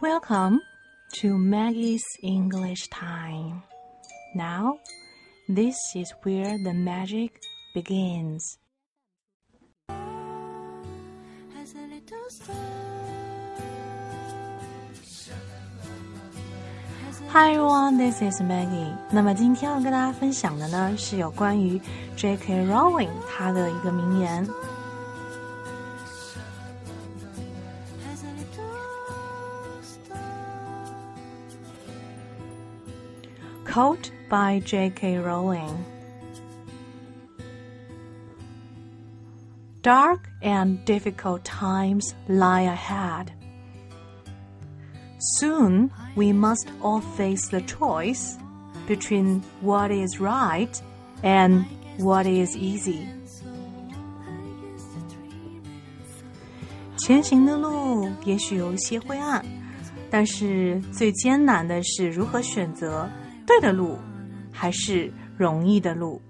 Welcome to Maggie's English Time. Now, this is where the magic begins. Hi everyone, this is Maggie. 那么今天要跟大家分享的呢，是有关于 J.K. Rowling 他的一个名言。 Quote by J.K. Rowling Dark and difficult times lie ahead. Soon we must all face the choice between what is right and what is easy. 前行的路也许有一些灰暗，但是最艰难的是如何选择 对的路，还是容易的路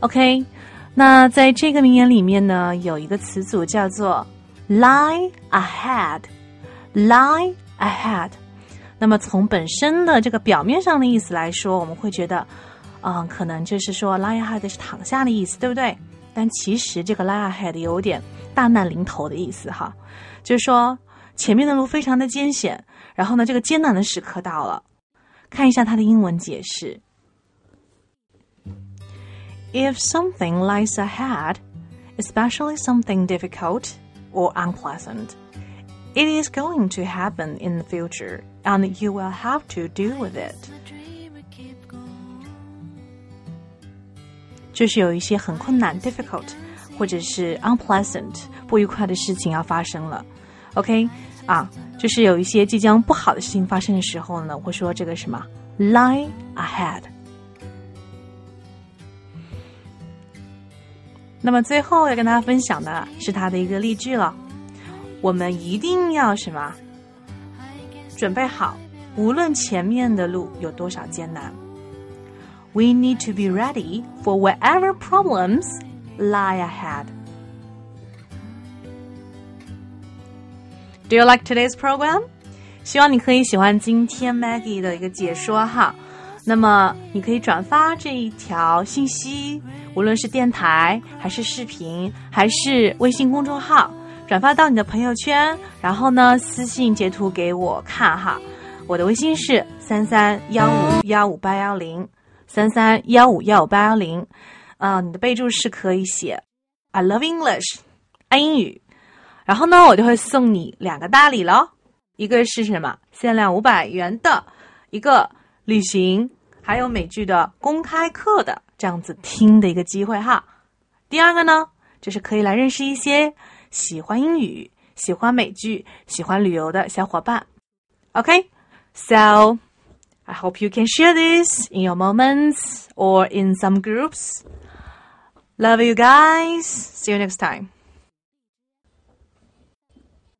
？OK，那在这个名言里面呢，有一个词组叫做 “lie ahead”，“lie ahead”。那么从本身的这个表面上的意思来说，我们会觉得，嗯，可能就是说 “lie ahead” 是躺下的意思，对不对？但其实这个 “lie ahead” 有点大难临头的意思哈，就是说。前面的路非常的艰险，然后呢，这个艰难的时刻到了。看一下它的英文解释：If something lies ahead, especially something difficult or unpleasant, it is going to happen in the future, and you will have to deal with it. 就是有一些很困难 （difficult） 或者是 unpleasant 不愉快的事情要发生了。OK， 啊，就是有一些即将不好的事情发生的时候呢，会说这个什么 lie ahead。那么最后要跟大家分享的是他的一个例句了，我们一定要什么准备好，无论前面的路有多少艰难，We need to be ready for whatever problems lie ahead。Do you like today's program？希望你可以喜欢今天 Maggie 的一个解说哈。那么你可以转发这一条信息，无论是电台还是视频，还是微信公众号，转发到你的朋友圈，然后呢私信截图给我看哈。我的微信是三三幺五幺五八幺零三三幺五幺五八幺零。啊，你的备注是可以写 I love English，爱英语。然后呢，我就会送你两个大礼喽，一个是什么？限量五百元的一个旅行，还有美剧的公开课的这样子听的一个机会哈。第二个呢，就是可以来认识一些喜欢英语、喜欢美剧、喜欢旅游的小伙伴。OK，so I hope you can share this in your moments or in some groups. Love you guys. See you next time.